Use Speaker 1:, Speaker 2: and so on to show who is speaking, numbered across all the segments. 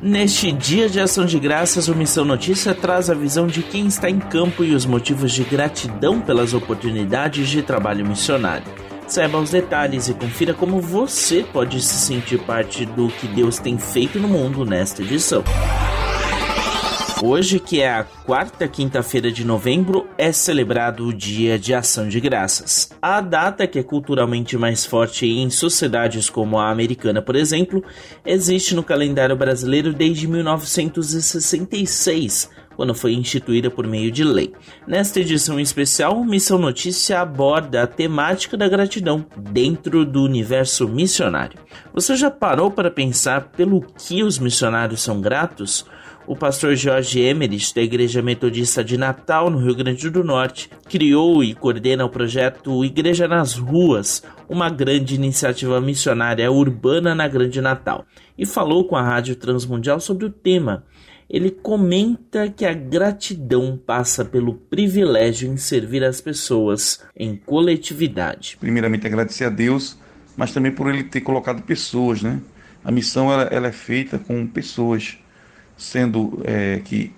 Speaker 1: Neste dia de ação de graças, o Missão Notícia traz a visão de quem está em campo e os motivos de gratidão pelas oportunidades de trabalho missionário. Saiba os detalhes e confira como você pode se sentir parte do que Deus tem feito no mundo nesta edição. Hoje, que é a quarta quinta-feira de novembro, é celebrado o Dia de Ação de Graças. A data, que é culturalmente mais forte em sociedades como a americana, por exemplo, existe no calendário brasileiro desde 1966, quando foi instituída por meio de lei. Nesta edição especial, Missão Notícia aborda a temática da gratidão dentro do universo missionário. Você já parou para pensar pelo que os missionários são gratos? O pastor Jorge Emerich, da Igreja Metodista de Natal, no Rio Grande do Norte, criou e coordena o projeto Igreja nas Ruas, uma grande iniciativa missionária urbana na Grande Natal, e falou com a Rádio Transmundial sobre o tema. Ele comenta que a gratidão passa pelo privilégio em servir as pessoas em coletividade.
Speaker 2: Primeiramente, agradecer a Deus, mas também por ele ter colocado pessoas, né? A missão ela, ela é feita com pessoas sendo é, que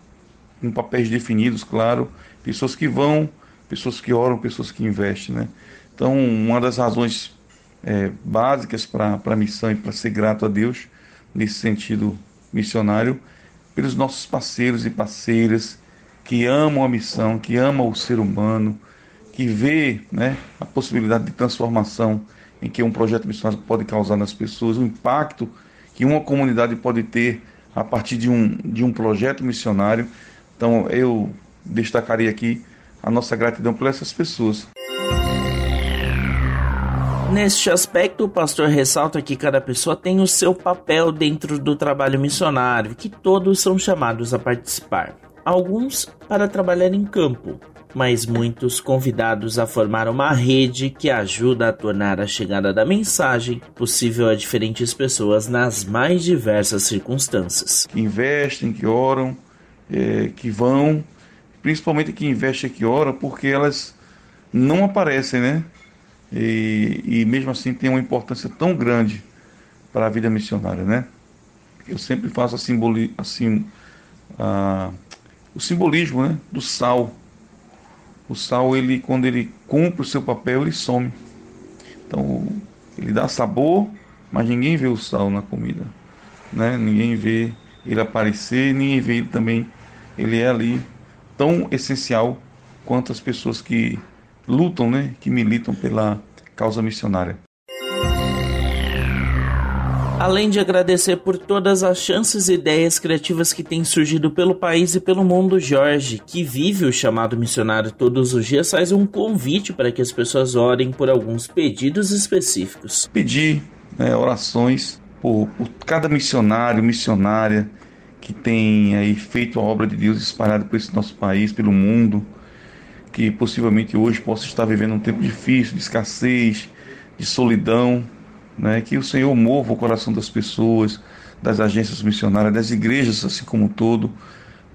Speaker 2: em papéis definidos, claro, pessoas que vão, pessoas que oram, pessoas que investem, né? Então, uma das razões é, básicas para a missão e para ser grato a Deus, nesse sentido missionário, pelos nossos parceiros e parceiras que amam a missão, que amam o ser humano, que vê né, a possibilidade de transformação em que um projeto missionário pode causar nas pessoas, o impacto que uma comunidade pode ter a partir de um, de um projeto missionário. Então eu destacaria aqui a nossa gratidão por essas pessoas.
Speaker 1: Neste aspecto, o pastor ressalta que cada pessoa tem o seu papel dentro do trabalho missionário, que todos são chamados a participar. Alguns para trabalhar em campo, mas muitos convidados a formar uma rede que ajuda a tornar a chegada da mensagem possível a diferentes pessoas nas mais diversas circunstâncias.
Speaker 2: Que investem, que oram, é, que vão, principalmente que investem e que oram, porque elas não aparecem, né? E, e mesmo assim tem uma importância tão grande para a vida missionária, né? Eu sempre faço a simboli, assim, a, o simbolismo né, do sal o sal, ele, quando ele cumpre o seu papel, ele some. Então, ele dá sabor, mas ninguém vê o sal na comida. Né? Ninguém vê ele aparecer, ninguém vê ele também. Ele é ali tão essencial quanto as pessoas que lutam, né? que militam pela causa missionária.
Speaker 1: Além de agradecer por todas as chances e ideias criativas que têm surgido pelo país e pelo mundo, Jorge, que vive o chamado missionário todos os dias, faz um convite para que as pessoas orem por alguns pedidos específicos.
Speaker 2: Pedir né, orações por, por cada missionário, missionária que tem aí feito a obra de Deus espalhada por esse nosso país, pelo mundo, que possivelmente hoje possa estar vivendo um tempo difícil, de escassez, de solidão, né, que o Senhor mova o coração das pessoas, das agências missionárias, das igrejas assim como um todo,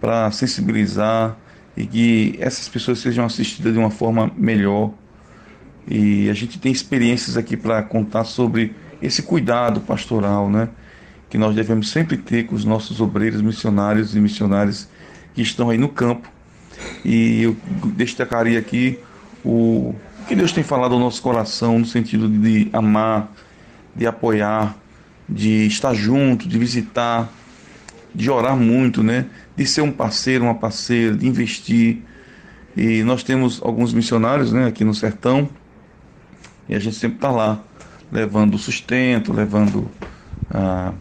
Speaker 2: para sensibilizar e que essas pessoas sejam assistidas de uma forma melhor. E a gente tem experiências aqui para contar sobre esse cuidado pastoral, né, que nós devemos sempre ter com os nossos obreiros missionários e missionárias que estão aí no campo. E eu destacaria aqui o que Deus tem falado ao nosso coração no sentido de amar, de apoiar, de estar junto, de visitar, de orar muito, né? De ser um parceiro, uma parceira, de investir. E nós temos alguns missionários, né, aqui no sertão, e a gente sempre está lá, levando sustento, levando ah,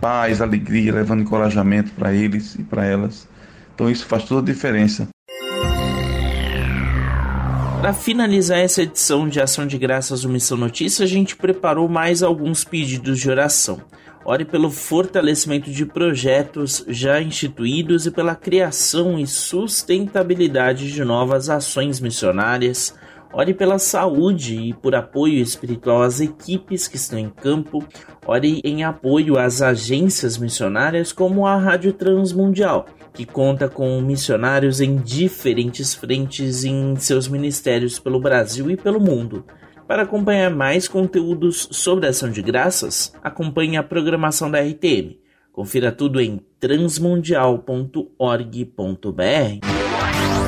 Speaker 2: paz, alegria, levando encorajamento para eles e para elas. Então isso faz toda a diferença.
Speaker 1: Para finalizar essa edição de Ação de Graças do Missão Notícia, a gente preparou mais alguns pedidos de oração. Ore pelo fortalecimento de projetos já instituídos e pela criação e sustentabilidade de novas ações missionárias. Ore pela saúde e por apoio espiritual às equipes que estão em campo. Ore em apoio às agências missionárias como a Rádio Transmundial que conta com missionários em diferentes frentes em seus ministérios pelo Brasil e pelo mundo. Para acompanhar mais conteúdos sobre a ação de graças, acompanhe a programação da RTM Confira tudo em transmundial.org.br.